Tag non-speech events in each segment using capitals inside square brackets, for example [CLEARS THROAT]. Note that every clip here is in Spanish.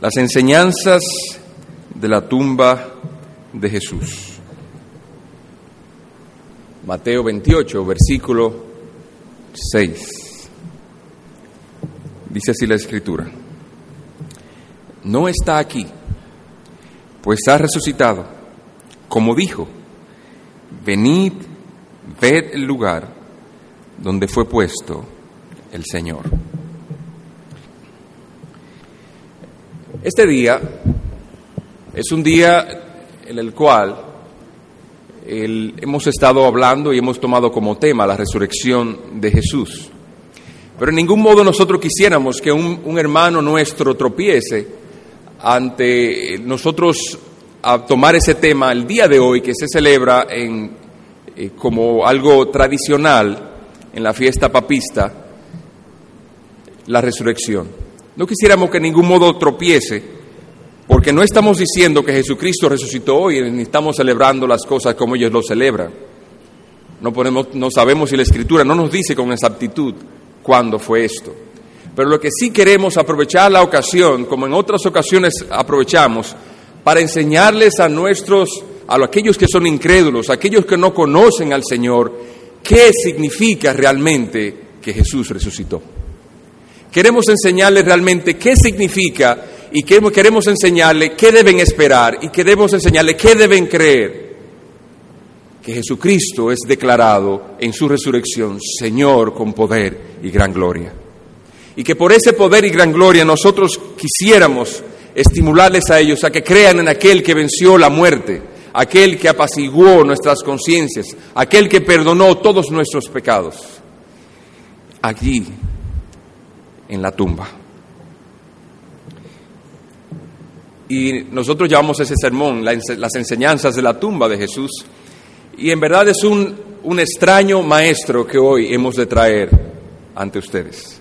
Las enseñanzas de la tumba de Jesús. Mateo 28, versículo 6. Dice así la escritura. No está aquí, pues ha resucitado, como dijo, venid, ved el lugar donde fue puesto el Señor. Este día es un día en el cual hemos estado hablando y hemos tomado como tema la resurrección de Jesús. Pero en ningún modo nosotros quisiéramos que un, hermano nuestro tropiece ante nosotros a tomar ese tema el día de hoy que se celebra en, eh, como algo tradicional en la fiesta papista, la resurrección. No quisiéramos que en ningún modo tropiece, porque no estamos diciendo que Jesucristo resucitó hoy, ni estamos celebrando las cosas como ellos lo celebran. No, no sabemos si la Escritura no nos dice con exactitud cuándo fue esto. Pero lo que sí queremos aprovechar la ocasión, como en otras ocasiones aprovechamos, para enseñarles a nuestros, a aquellos que son incrédulos, a aquellos que no conocen al Señor, qué significa realmente que Jesús resucitó. Queremos enseñarles realmente qué significa y queremos enseñarles qué deben esperar y queremos enseñarles qué deben creer. Que Jesucristo es declarado en su resurrección Señor con poder y gran gloria. Y que por ese poder y gran gloria nosotros quisiéramos estimularles a ellos a que crean en aquel que venció la muerte, aquel que apaciguó nuestras conciencias, aquel que perdonó todos nuestros pecados. Allí en la tumba. Y nosotros llamamos ese sermón las enseñanzas de la tumba de Jesús. Y en verdad es un, un extraño maestro que hoy hemos de traer ante ustedes.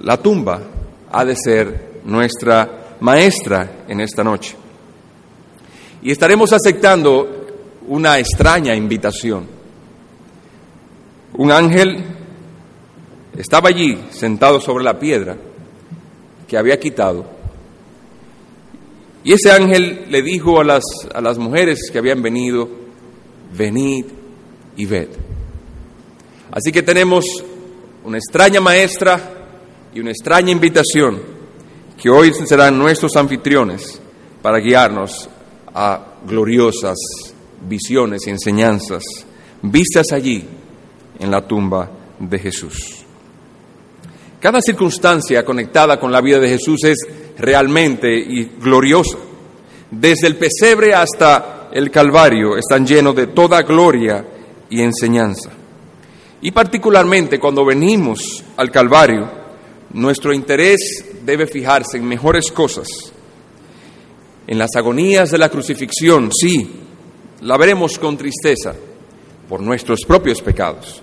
La tumba ha de ser nuestra maestra en esta noche. Y estaremos aceptando una extraña invitación. Un ángel estaba allí sentado sobre la piedra que había quitado. Y ese ángel le dijo a las, a las mujeres que habían venido, venid y ved. Así que tenemos una extraña maestra y una extraña invitación que hoy serán nuestros anfitriones para guiarnos a gloriosas visiones y enseñanzas vistas allí en la tumba de Jesús. Cada circunstancia conectada con la vida de Jesús es realmente y gloriosa. Desde el pesebre hasta el Calvario están llenos de toda gloria y enseñanza. Y particularmente cuando venimos al Calvario, nuestro interés debe fijarse en mejores cosas. En las agonías de la crucifixión, sí, la veremos con tristeza por nuestros propios pecados,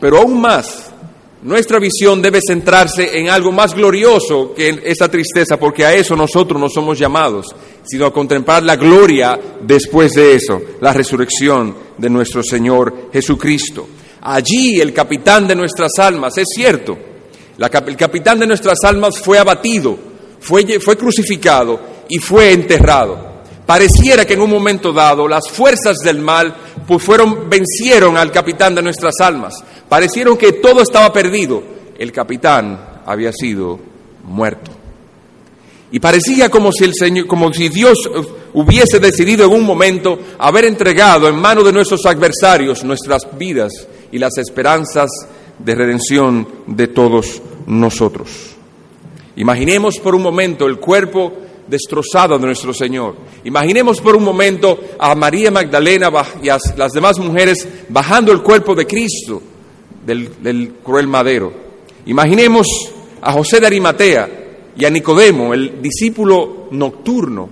pero aún más nuestra visión debe centrarse en algo más glorioso que esa tristeza, porque a eso nosotros no somos llamados, sino a contemplar la gloria después de eso, la resurrección de nuestro Señor Jesucristo. Allí el capitán de nuestras almas, es cierto, el capitán de nuestras almas fue abatido, fue, fue crucificado y fue enterrado. Pareciera que en un momento dado las fuerzas del mal pues fueron, vencieron al capitán de nuestras almas. Parecieron que todo estaba perdido. El capitán había sido muerto. Y parecía como si, el Señor, como si Dios hubiese decidido en un momento haber entregado en manos de nuestros adversarios nuestras vidas y las esperanzas de redención de todos nosotros. Imaginemos por un momento el cuerpo destrozado de nuestro Señor. Imaginemos por un momento a María Magdalena y a las demás mujeres bajando el cuerpo de Cristo del, cruel madero. Imaginemos a José de Arimatea y a Nicodemo, el discípulo nocturno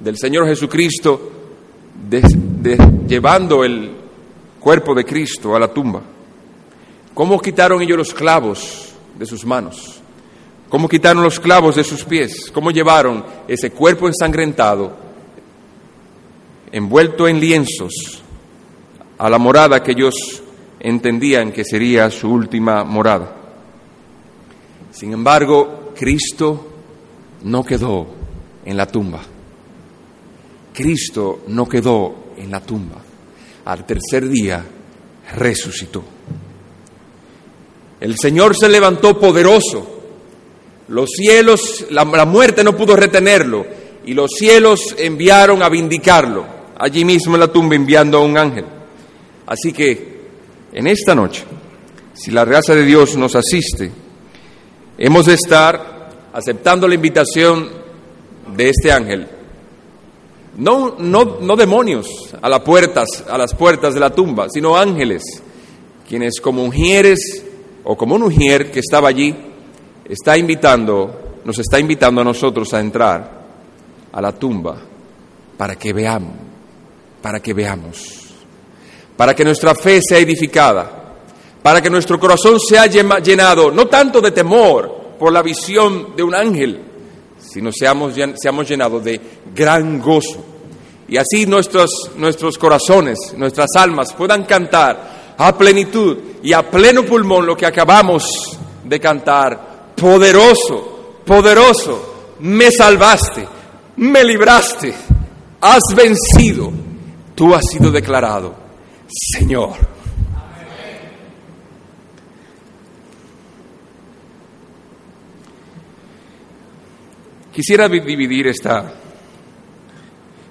del Señor Jesucristo, llevando el cuerpo de Cristo a la tumba. ¿Cómo quitaron ellos los clavos de sus manos? ¿Cómo quitaron los clavos de sus pies? ¿Cómo llevaron ese cuerpo ensangrentado, envuelto en lienzos, a la morada que ellos entendían que sería su última morada. Sin embargo, Cristo no quedó en la tumba. Cristo no quedó en la tumba. Al tercer día resucitó. El Señor se levantó poderoso. Los cielos, la, muerte no pudo retenerlo. Y los cielos enviaron a vindicarlo. Allí mismo en la tumba enviando a un ángel. Así que en esta noche, si la gracia de Dios nos asiste, hemos de estar aceptando la invitación de este ángel. No, no, no demonios a las puertas, a las puertas de la tumba, sino ángeles, quienes como mujeres o como un ujier que estaba allí, está invitando, nos está invitando a nosotros a entrar a la tumba para que veamos, para que veamos, para que nuestra fe sea edificada, para que nuestro corazón sea llenado no tanto de temor por la visión de un ángel, sino seamos, seamos llenados de gran gozo. Y así nuestros, nuestros corazones, nuestras almas puedan cantar a plenitud y a pleno pulmón lo que acabamos de cantar. Poderoso, poderoso, me salvaste, me libraste, has vencido, tú has sido declarado Señor. Quisiera dividir esta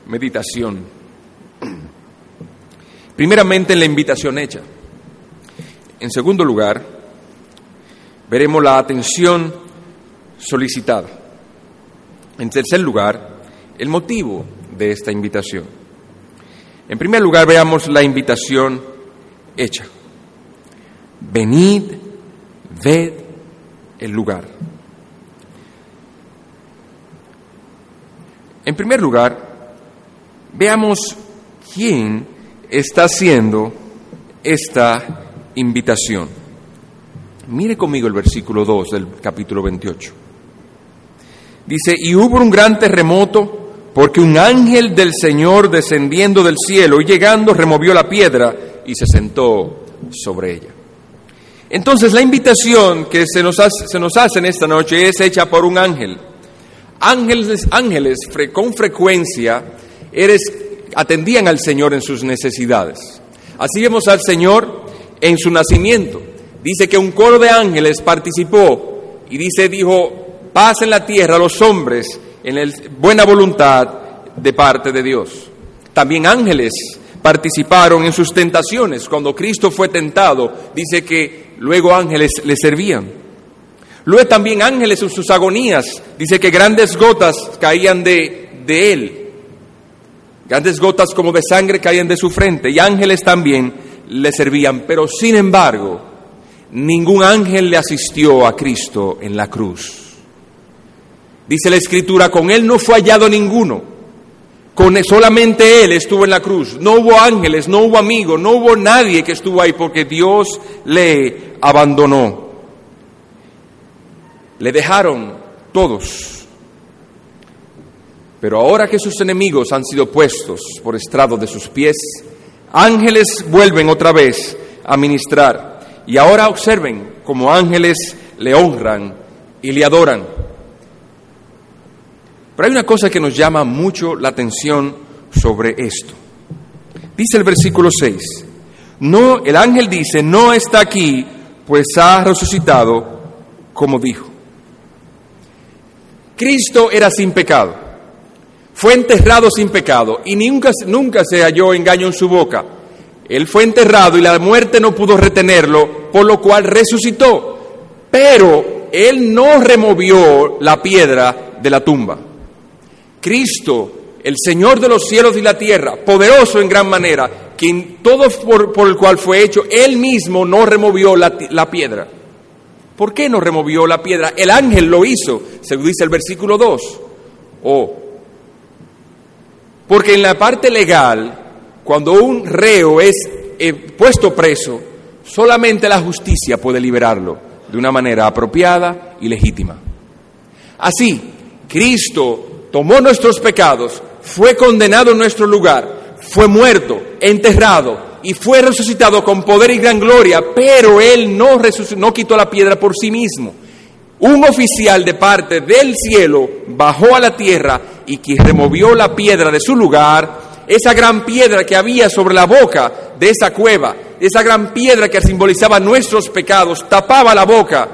meditación primeramente en la invitación hecha. En segundo lugar, veremos la atención solicitada. En tercer lugar, el motivo de esta invitación. En primer lugar, veamos la invitación hecha. Venid, ved el lugar. En primer lugar, veamos quién está haciendo esta invitación. Mire conmigo el versículo 2 del capítulo 28. Dice, y hubo un gran terremoto porque un ángel del Señor descendiendo del cielo y llegando removió la piedra y se sentó sobre ella. Entonces la invitación que se nos hace, se nos hace en esta noche es hecha por un ángel. Ángeles, ángeles con frecuencia eres, atendían al Señor en sus necesidades. Así vemos al Señor en su nacimiento. Dice que un coro de ángeles participó y dice, dijo, paz en la tierra a los hombres en buena voluntad de parte de Dios. También ángeles participaron en sus tentaciones. Cuando Cristo fue tentado, dice que luego ángeles le servían. Luego también ángeles en sus agonías, dice que grandes gotas caían de, de él. Grandes gotas como de sangre caían de su frente y ángeles también le servían, pero sin embargo, ningún ángel le asistió a Cristo en la cruz. Dice la escritura, con él no fue hallado ninguno, con solamente él estuvo en la cruz. No hubo ángeles, no hubo amigos, no hubo nadie que estuvo ahí porque Dios le abandonó. Le dejaron todos. Pero ahora que sus enemigos han sido puestos por estrado de sus pies, Ángeles vuelven otra vez a ministrar y ahora observen como ángeles le honran y le adoran. Pero hay una cosa que nos llama mucho la atención sobre esto. Dice el versículo 6, no, el ángel dice, no está aquí, pues ha resucitado como dijo. Cristo era sin pecado. Fue enterrado sin pecado y nunca, nunca se halló engaño en su boca. Él fue enterrado y la muerte no pudo retenerlo, por lo cual resucitó. Pero Él no removió la piedra de la tumba. Cristo, el Señor de los cielos y la tierra, poderoso en gran manera, quien todo por, el cual fue hecho, Él mismo no removió la, la piedra. ¿Por qué no removió la piedra? El ángel lo hizo, según dice el versículo 2. Oh, porque en la parte legal, cuando un reo es eh, puesto preso, solamente la justicia puede liberarlo de una manera apropiada y legítima. Así, Cristo tomó nuestros pecados, fue condenado en nuestro lugar, fue muerto, enterrado y fue resucitado con poder y gran gloria, pero Él no, no quitó la piedra por sí mismo. un oficial de parte del cielo bajó a la tierra y que removió la piedra de su lugar, esa gran piedra que había sobre la boca de esa cueva, esa gran piedra que simbolizaba nuestros pecados, tapaba la boca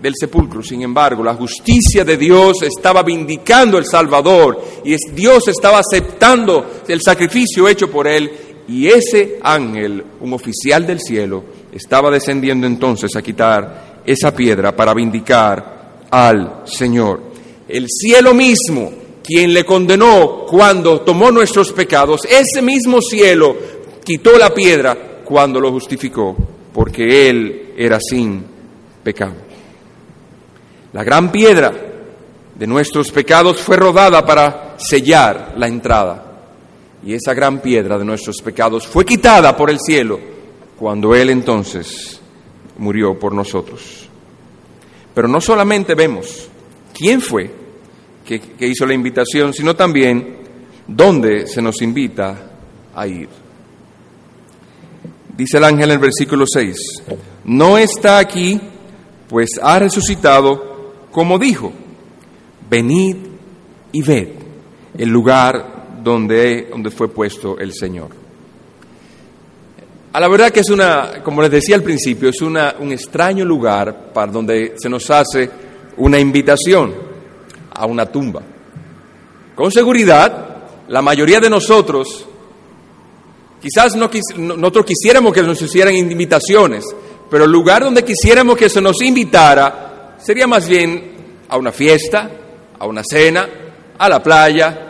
del sepulcro. Sin embargo, la justicia de Dios estaba vindicando el Salvador y Dios estaba aceptando el sacrificio hecho por él y ese ángel, un oficial del cielo, estaba descendiendo entonces a quitar esa piedra para vindicar al Señor. El cielo mismo, quien le condenó cuando tomó nuestros pecados, ese mismo cielo quitó la piedra cuando lo justificó, porque él era sin pecado. La gran piedra de nuestros pecados fue rodada para sellar la entrada. Y esa gran piedra de nuestros pecados fue quitada por el cielo cuando Él entonces murió por nosotros. Pero no solamente vemos quién fue que, hizo la invitación, sino también dónde se nos invita a ir. Dice el ángel en el versículo 6, no está aquí, pues ha resucitado como dijo, venid y ved el lugar donde, donde fue puesto el Señor. A la verdad que es una, como les decía al principio, es una, un extraño lugar para donde se nos hace una invitación a una tumba. Con seguridad, la mayoría de nosotros, quizás no, nosotros quisiéramos que nos hicieran invitaciones, pero el lugar donde quisiéramos que se nos invitara sería más bien a una fiesta, a una cena, a la playa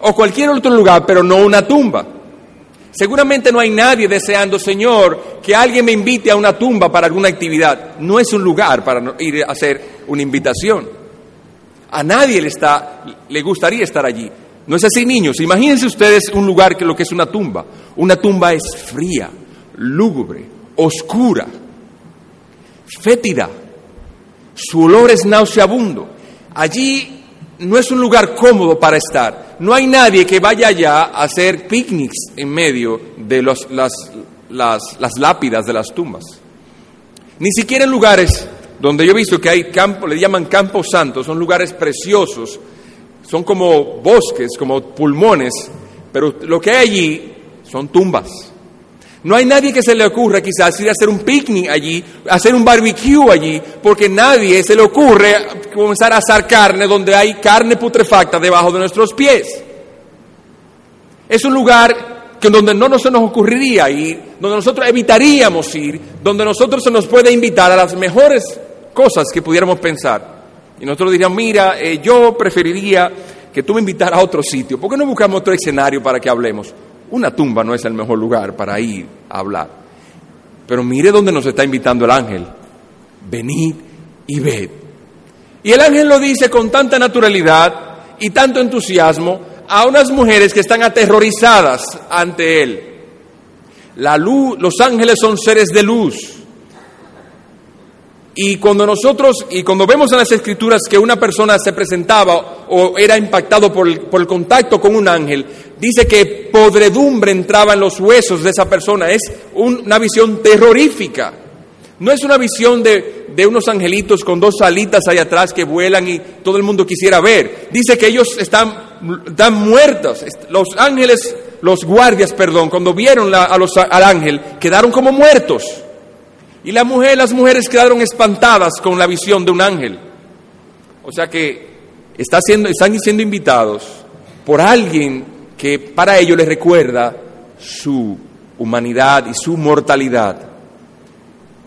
o cualquier otro lugar, pero no una tumba. Seguramente no hay nadie deseando, Señor, que alguien me invite a una tumba para alguna actividad. No es un lugar para ir a hacer una invitación. A nadie le, está, le gustaría estar allí. No es así, niños. Imagínense ustedes un lugar que lo que es una tumba. Una tumba es fría, lúgubre, oscura, fétida su olor es nauseabundo. Allí no es un lugar cómodo para estar. No hay nadie que vaya allá a hacer picnics en medio de las, las, lápidas de las tumbas. Ni siquiera en lugares donde yo he visto que hay campos, le llaman campos santos, son lugares preciosos, son como bosques, como pulmones, pero lo que hay allí son tumbas. No hay nadie que se le ocurra quizás ir a hacer un picnic allí, hacer un barbecue allí, porque nadie se le ocurre comenzar a asar carne donde hay carne putrefacta debajo de nuestros pies. Es un lugar que donde no se nos ocurriría ir, donde nosotros evitaríamos ir, donde nosotros se nos puede invitar a las mejores cosas que pudiéramos pensar. Y nosotros diríamos, mira, eh, yo preferiría que tú me invitaras a otro sitio. ¿Por qué no buscamos otro escenario para que hablemos? Una tumba no es el mejor lugar para ir a hablar. Pero mire dónde nos está invitando el ángel. Venid y ved. Y el ángel lo dice con tanta naturalidad y tanto entusiasmo a unas mujeres que están aterrorizadas ante él. La luz, los ángeles son seres de luz. Y cuando nosotros, y cuando vemos en las escrituras que una persona se presentaba o era impactado por el, por el contacto con un ángel, dice que podredumbre entraba en los huesos de esa persona. Es una visión terrorífica. No es una visión de, de, unos angelitos con dos alitas ahí atrás que vuelan y todo el mundo quisiera ver. Dice que ellos están, están muertos. Los ángeles, los guardias, perdón, cuando vieron a los, al ángel, quedaron como muertos. Y las mujeres quedaron espantadas con la visión de un ángel. O sea que siendo, están siendo invitados por alguien que para ellos les recuerda su humanidad y su mortalidad.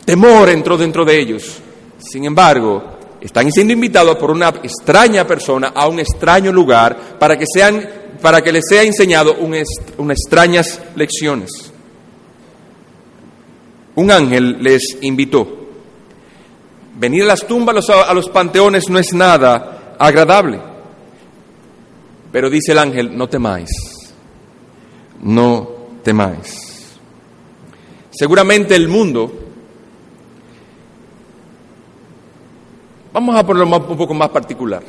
Temor entró dentro de ellos. Sin embargo, están siendo invitados por una extraña persona a un extraño lugar para que, sean, para que les sea enseñado unas extrañas lecciones un ángel les invitó. Venir a las tumbas, a los panteones no es nada agradable. Pero dice el ángel, no temáis, no temáis. Seguramente el mundo, vamos a ponerlo un poco más particular.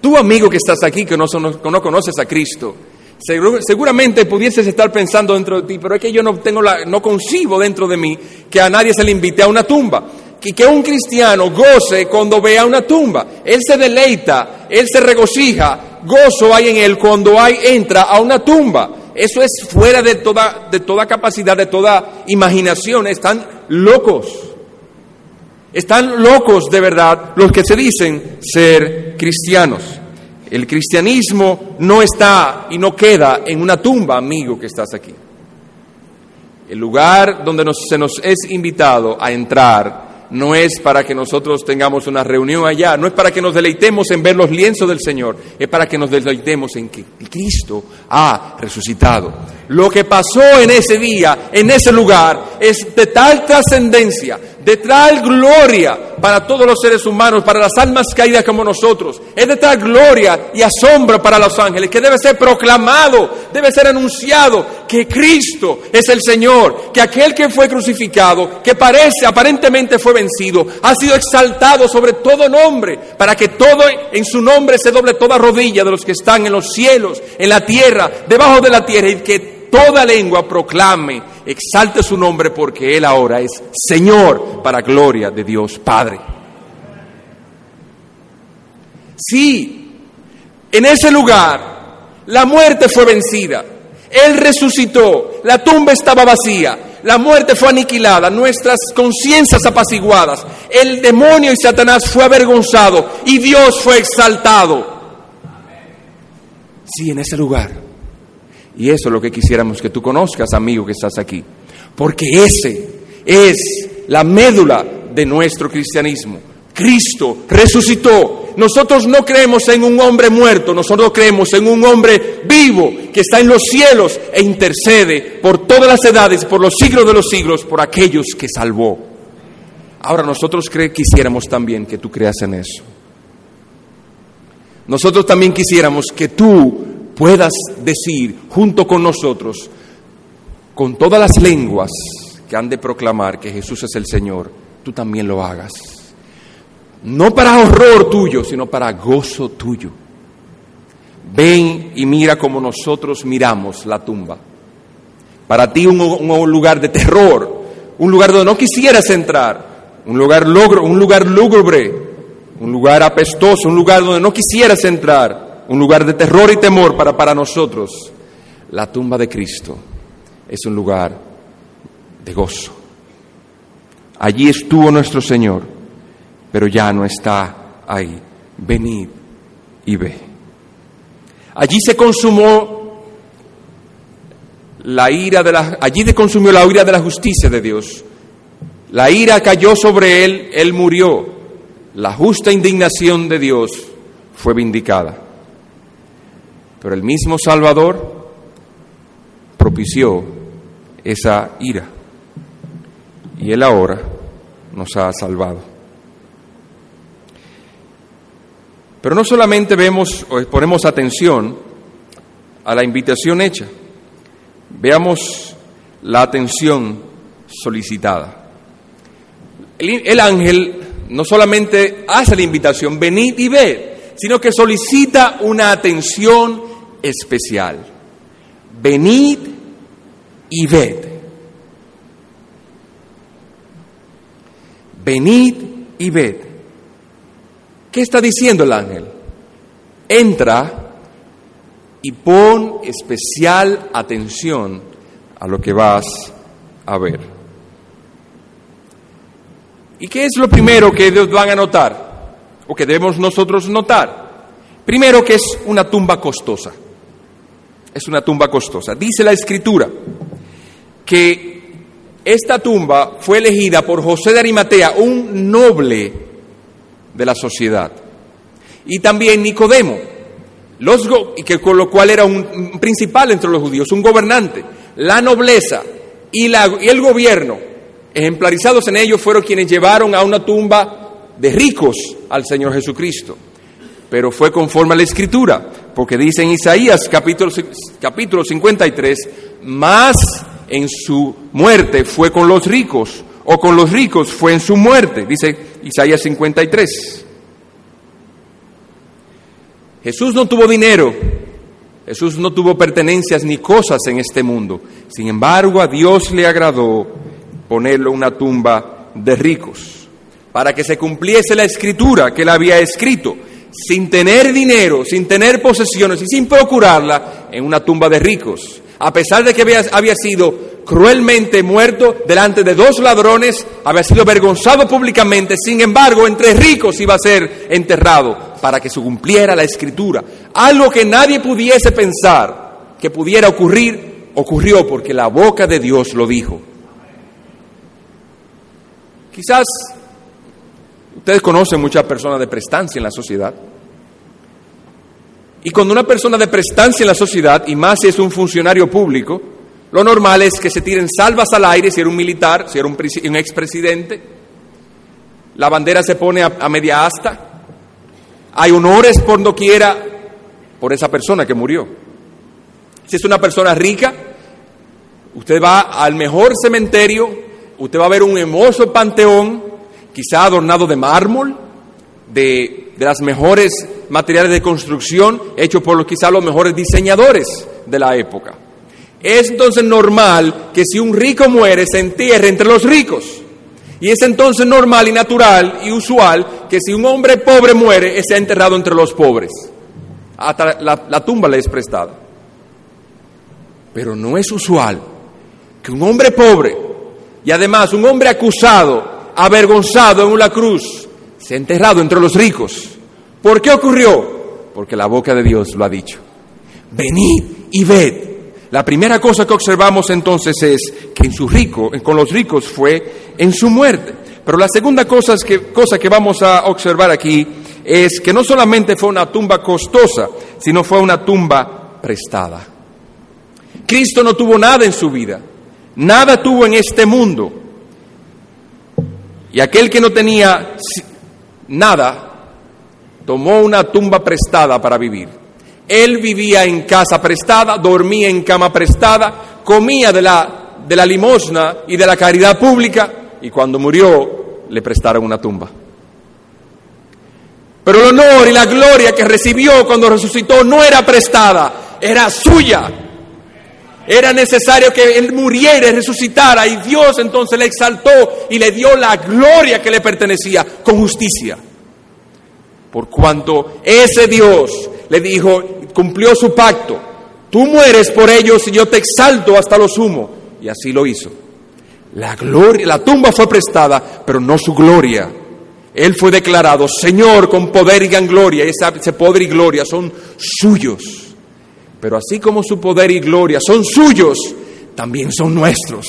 Tu amigo que estás aquí, que no, no conoces a Cristo, seguramente pudieses estar pensando dentro de ti, pero es que yo no tengo la, no concibo dentro de mí que a nadie se le invite a una tumba. y que un cristiano goce cuando vea una tumba. Él se deleita, él se regocija, gozo hay en él cuando hay, entra a una tumba. Eso es fuera de toda, de toda capacidad, de toda imaginación. Están locos. Están locos de verdad los que se dicen ser cristianos. El cristianismo no está y no queda en una tumba, amigo que estás aquí. El lugar donde se nos es invitado a entrar no es para que nosotros tengamos una reunión allá, no es para que nos deleitemos en ver los lienzos del Señor, es para que nos deleitemos en que Cristo ha resucitado. Lo que pasó en ese día, en ese lugar, es de tal trascendencia, de tal gloria para todos los seres humanos, para las almas caídas como nosotros. Es de tal gloria y asombro para los ángeles que debe ser proclamado, debe ser anunciado que Cristo es el Señor, que aquel que fue crucificado, que parece, aparentemente fue vencido, ha sido exaltado sobre todo nombre, para que todo en su nombre se doble toda rodilla de los que están en los cielos, en la tierra, debajo de la tierra, y que toda lengua proclame, exalte su nombre porque Él ahora es Señor para gloria de Dios Padre. Sí, en ese lugar la muerte fue vencida, Él resucitó, la tumba estaba vacía, la muerte fue aniquilada, nuestras conciencias apaciguadas, el demonio y Satanás fue avergonzado y Dios fue exaltado. Sí, en ese lugar y eso es lo que quisiéramos que tú conozcas, amigo que estás aquí. Porque ese es la médula de nuestro cristianismo. Cristo resucitó. Nosotros no creemos en un hombre muerto, nosotros creemos en un hombre vivo que está en los cielos e intercede por todas las edades, por los siglos de los siglos, por aquellos que salvó. Ahora nosotros quisiéramos también que tú creas en eso. Nosotros también quisiéramos que tú puedas decir junto con nosotros, con todas las lenguas que han de proclamar que Jesús es el Señor, tú también lo hagas. No para horror tuyo, sino para gozo tuyo. Ven y mira como nosotros miramos la tumba. Para ti un, lugar de terror, un lugar donde no quisieras entrar, un lugar logro, un lugar lúgubre, un lugar apestoso, un lugar donde no quisieras entrar un lugar de terror y temor para, para nosotros, la tumba de Cristo es un lugar de gozo. Allí estuvo nuestro Señor, pero ya no está ahí. Venid y ve. Allí se consumó la ira de la, allí se consumió la ira de la justicia de Dios. La ira cayó sobre él, él murió. La justa indignación de Dios fue vindicada. Pero el mismo Salvador propició esa ira y Él ahora nos ha salvado. Pero no solamente vemos o ponemos atención a la invitación hecha, veamos la atención solicitada. El, el, ángel no solamente hace la invitación, venid y ved, sino que solicita una atención especial. Venid y ved. Venid y ved. ¿Qué está diciendo el ángel? Entra y pon especial atención a lo que vas a ver. ¿Y qué es lo primero que ellos van a notar? ¿O que debemos nosotros notar? Primero que es una tumba costosa es una tumba costosa. Dice la escritura que esta tumba fue elegida por José de Arimatea, un noble de la sociedad, y también Nicodemo, los y que con lo cual era un principal entre los judíos, un gobernante. La nobleza y, la, y el gobierno, ejemplarizados en ellos, fueron quienes llevaron a una tumba de ricos al Señor Jesucristo pero fue conforme a la escritura, porque dice en Isaías capítulo, capítulo 53, más en su muerte fue con los ricos, o con los ricos fue en su muerte, dice Isaías 53. Jesús no tuvo dinero, Jesús no tuvo pertenencias ni cosas en este mundo, sin embargo a Dios le agradó ponerlo en una tumba de ricos. para que se cumpliese la escritura que él había escrito, sin tener dinero, sin tener posesiones y sin procurarla en una tumba de ricos. A pesar de que había, sido cruelmente muerto delante de dos ladrones, había sido avergonzado públicamente, sin embargo, entre ricos iba a ser enterrado para que se cumpliera la escritura. Algo que nadie pudiese pensar que pudiera ocurrir, ocurrió porque la boca de Dios lo dijo. Quizás ustedes conocen muchas personas de prestancia en la sociedad. Y cuando una persona de prestancia en la sociedad, y más si es un funcionario público, lo normal es que se tiren salvas al aire si era un militar, si era un, un expresidente. La bandera se pone a, a media asta. Hay honores por doquiera por esa persona que murió. Si es una persona rica, usted va al mejor cementerio, usted va a ver un hermoso panteón, quizá adornado de mármol, de, de las mejores materiales de construcción, hecho por quizá los mejores diseñadores de la época. Es entonces normal que si un rico muere se entierre entre los ricos. Y es entonces normal y natural y usual que si un hombre pobre muere, sea enterrado entre los pobres. Hasta la tumba le es prestada. Pero no es usual que un hombre pobre y además un hombre acusado, avergonzado en una cruz, sea enterrado entre los ricos. ¿Por qué ocurrió? Porque la boca de Dios lo ha dicho. Venid y ved. La primera cosa que observamos entonces es que en su rico, con los ricos fue en su muerte. Pero la segunda cosa que, cosa que vamos a observar aquí es que no solamente fue una tumba costosa, sino fue una tumba prestada. Cristo no tuvo nada en su vida, nada tuvo en este mundo. Y aquel que no tenía nada, tomó una tumba prestada para vivir. Él vivía en casa prestada, dormía en cama prestada, comía de la, de la limosna y de la caridad pública y cuando murió le prestaron una tumba. Pero el honor y la gloria que recibió cuando resucitó no era prestada, era suya. Era necesario que él muriera y resucitara y Dios entonces le exaltó y le dio la gloria que le pertenecía con justicia. Por cuanto ese Dios le dijo, cumplió su pacto, tú mueres por ellos y yo te exalto hasta lo sumo. Y así lo hizo. La gloria, la tumba fue prestada, pero no su gloria. Él fue declarado Señor con poder y gran gloria, y ese poder y gloria son suyos. Pero así como su poder y gloria son suyos, también son nuestros.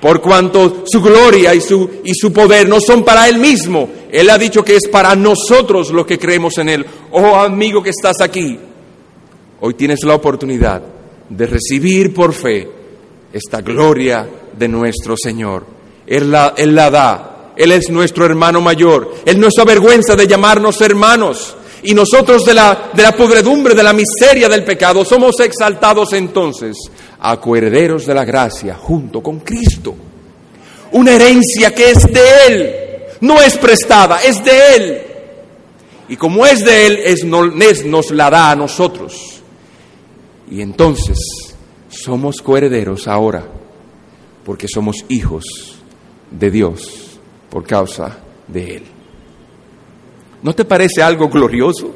Por cuanto su gloria y su, y su poder no son para Él mismo, Él ha dicho que es para nosotros los que creemos en Él. Oh amigo que estás aquí, hoy tienes la oportunidad de recibir por fe esta gloria de nuestro Señor. Él la, él la da, Él es nuestro hermano mayor, Él no se avergüenza de llamarnos hermanos y nosotros de la, de la podredumbre, de la miseria del pecado, somos exaltados entonces a coherederos de la gracia junto con Cristo. Una herencia que es de Él, no es prestada, es de Él. Y como es de Él, es, nos la da a nosotros. Y entonces somos coherederos ahora, porque somos hijos de Dios por causa de Él. ¿No te parece algo glorioso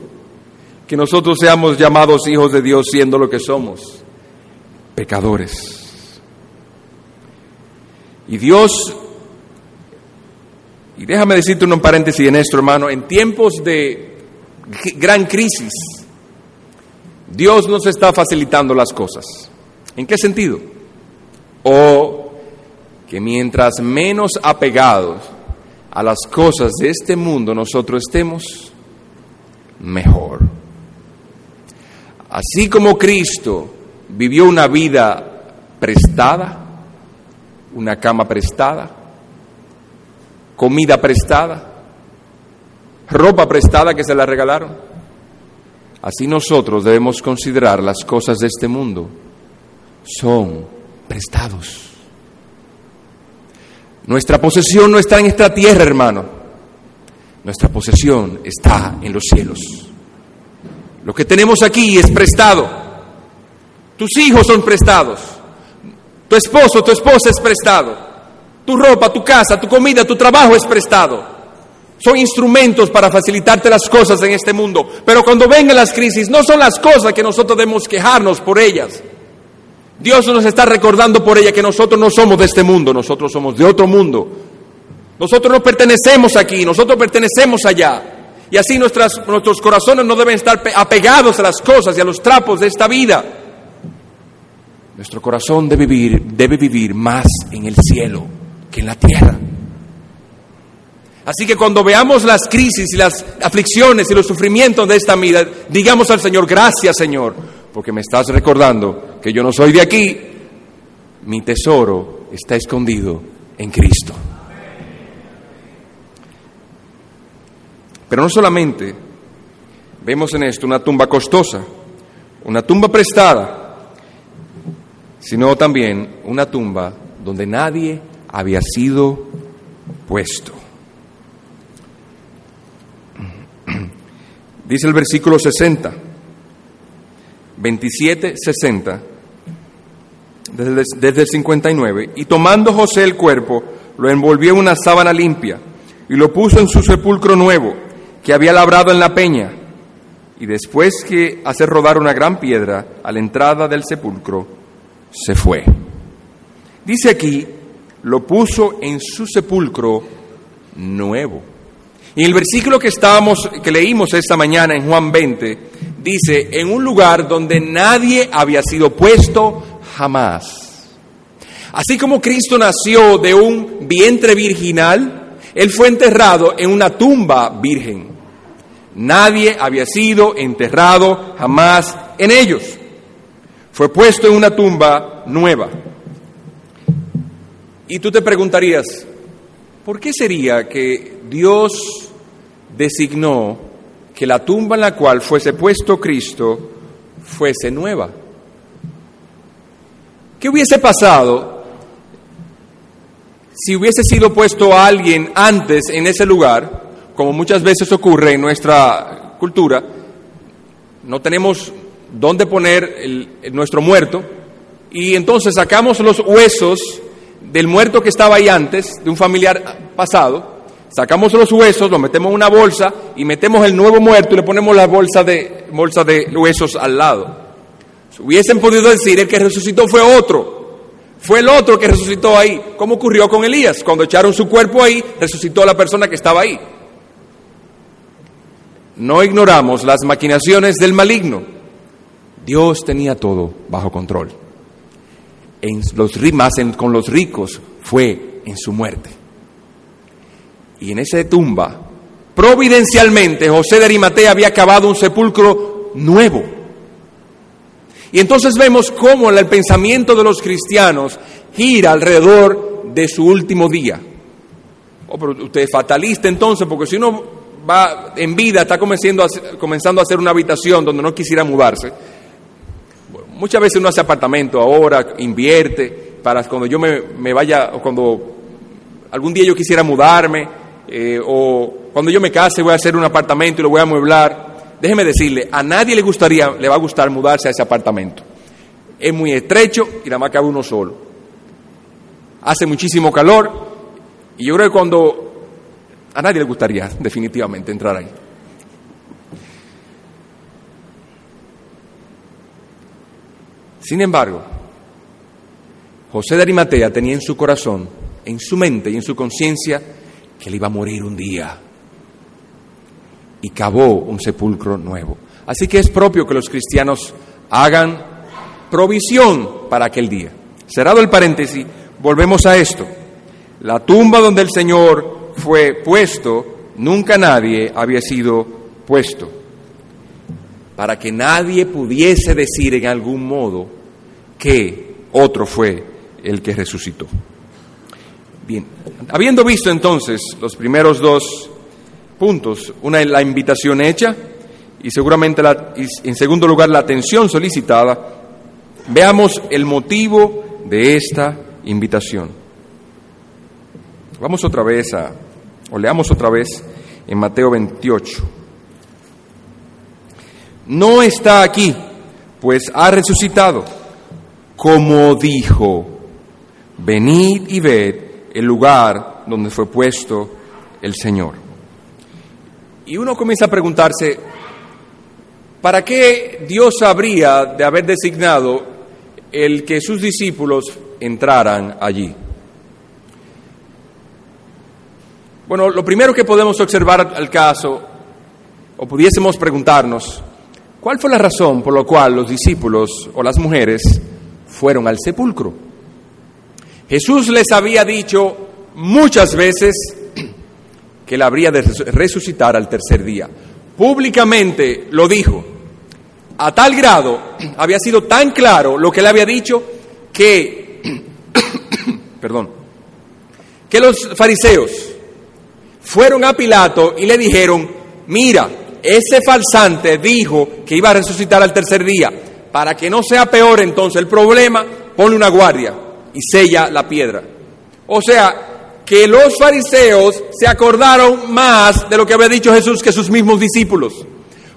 que nosotros seamos llamados hijos de Dios siendo lo que somos? Pecadores. Y Dios, y déjame decirte un paréntesis en esto, hermano, en tiempos de gran crisis, Dios nos está facilitando las cosas. ¿En qué sentido? O que mientras menos apegados a las cosas de este mundo nosotros estemos, mejor. Así como Cristo vivió una vida prestada, una cama prestada, comida prestada, ropa prestada que se la regalaron, así nosotros debemos considerar las cosas de este mundo. Son prestados. Nuestra posesión no está en esta tierra, hermano. Nuestra posesión está en los cielos. Lo que tenemos aquí es prestado. Tus hijos son prestados. Tu esposo, tu esposa es prestado. Tu ropa, tu casa, tu comida, tu trabajo es prestado. Son instrumentos para facilitarte las cosas en este mundo. Pero cuando vengan las crisis, no son las cosas que nosotros debemos quejarnos por ellas. Dios nos está recordando por ella que nosotros no somos de este mundo, nosotros somos de otro mundo. Nosotros no pertenecemos aquí, nosotros pertenecemos allá. Y así nuestros corazones no deben estar apegados a las cosas y a los trapos de esta vida. Nuestro corazón debe vivir, debe vivir más en el cielo que en la tierra. Así que cuando veamos las crisis y las aflicciones y los sufrimientos de esta vida, digamos al Señor, gracias Señor, porque me estás recordando que yo no soy de aquí, mi tesoro está escondido en Cristo. Pero no solamente vemos en esto una tumba costosa, una tumba prestada, sino también una tumba donde nadie había sido puesto. [CLEARS THROAT] Dice el versículo 60, 27, 60, desde, desde el 59, y tomando José el cuerpo, lo envolvió en una sábana limpia y lo puso en su sepulcro nuevo que había labrado en la peña, y después que hace rodar una gran piedra a la entrada del sepulcro, se fue. Dice aquí, lo puso en su sepulcro nuevo. Y el versículo que estábamos, que leímos esta mañana en Juan 20, dice, en un lugar donde nadie había sido puesto jamás. Así como Cristo nació de un vientre virginal, Él fue enterrado en una tumba virgen. Nadie había sido enterrado jamás en ellos. Fue puesto en una tumba nueva. Y tú te preguntarías, ¿por qué sería que Dios designó que la tumba en la cual fuese puesto Cristo fuese nueva? ¿Qué hubiese pasado si hubiese sido puesto a alguien antes en ese lugar como muchas veces ocurre en nuestra cultura, no tenemos dónde poner nuestro muerto y entonces sacamos los huesos del muerto que estaba ahí antes, de un familiar pasado, sacamos los huesos, lo metemos en una bolsa y metemos el nuevo muerto y le ponemos la bolsa de, bolsa de huesos al lado. Si hubiesen podido decir, el que resucitó fue otro, fue el otro que resucitó ahí, como ocurrió con Elías, cuando echaron su cuerpo ahí, resucitó la persona que estaba ahí. No ignoramos las maquinaciones del maligno. Dios tenía todo bajo control. En los, más con los ricos fue en su muerte. Y en esa tumba, providencialmente, José de Arimatea había cavado un sepulcro nuevo. Y entonces vemos cómo el pensamiento de los cristianos gira alrededor de su último día. Oh, pero usted es fatalista entonces, porque si uno va en vida, está comenzando a, comenzando a hacer una habitación donde no quisiera mudarse. muchas veces uno hace apartamento ahora, invierte, para cuando yo me, vaya, o cuando algún día yo quisiera mudarme, eh, o cuando yo me case voy a hacer un apartamento y lo voy a amueblar. Déjeme decirle, a nadie le gustaría, le va a gustar mudarse a ese apartamento. Es muy estrecho y nada más cabe uno solo. Hace muchísimo calor y yo creo que cuando a nadie le gustaría [LAUGHS] definitivamente entrar ahí. Sin embargo, José de Arimatea tenía en su corazón, en su mente y en su conciencia que él iba a morir un día y cavó un sepulcro nuevo. Así que es propio que los cristianos hagan provisión para aquel día. Cerrado el paréntesis, volvemos a esto. La tumba donde el Señor fue puesto, nunca nadie había sido puesto, para que nadie pudiese decir en algún modo que otro fue el que resucitó. Bien, habiendo visto entonces los primeros dos puntos, una es la invitación hecha y seguramente en segundo lugar la atención solicitada, veamos el motivo de esta invitación. Vamos otra vez a, o leamos otra vez en Mateo 28. No está aquí, pues ha resucitado, como dijo, venid y ved el lugar donde fue puesto el Señor. Y uno comienza a preguntarse, ¿para qué Dios habría de haber designado el que sus discípulos entraran allí? Bueno, lo primero que podemos observar al caso, o pudiésemos preguntarnos, ¿cuál fue la razón por la cual los discípulos o las mujeres fueron al sepulcro? Jesús les había dicho muchas veces que él habría de resucitar al tercer día. Públicamente lo dijo. A tal grado [CLEARS THROAT] había sido tan claro lo que él había dicho que, [CLEARS THROAT] perdón, que los fariseos fueron a Pilato y le dijeron, mira, ese falsante dijo que iba a resucitar al tercer día. Para que no sea peor entonces el problema, ponle una guardia y sella la piedra. O sea, que los fariseos se acordaron más de lo que había dicho Jesús que sus mismos discípulos.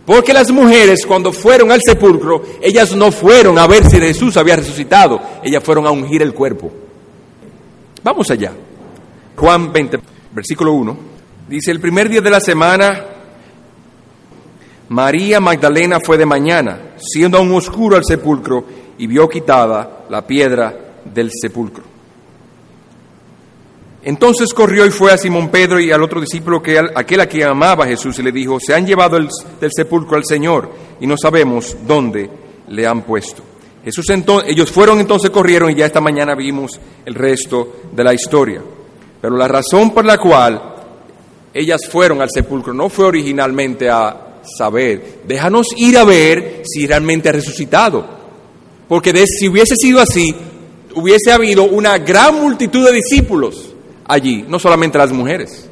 Porque las mujeres cuando fueron al sepulcro, ellas no fueron a ver si Jesús había resucitado, ellas fueron a ungir el cuerpo. Vamos allá. Juan 20, versículo 1. Dice, el primer día de la semana, María Magdalena fue de mañana, siendo aún oscuro al sepulcro, y vio quitada la piedra del sepulcro. Entonces corrió y fue a Simón Pedro y al otro discípulo, que aquel a quien amaba Jesús, y le dijo, se han llevado del sepulcro al Señor y no sabemos dónde le han puesto. Jesús entonces, ellos fueron entonces, corrieron y ya esta mañana vimos el resto de la historia. Pero la razón por la cual ellas fueron al sepulcro, no fue originalmente a saber, déjanos ir a ver si realmente ha resucitado. Porque si hubiese sido así, hubiese habido una gran multitud de discípulos allí, no solamente las mujeres.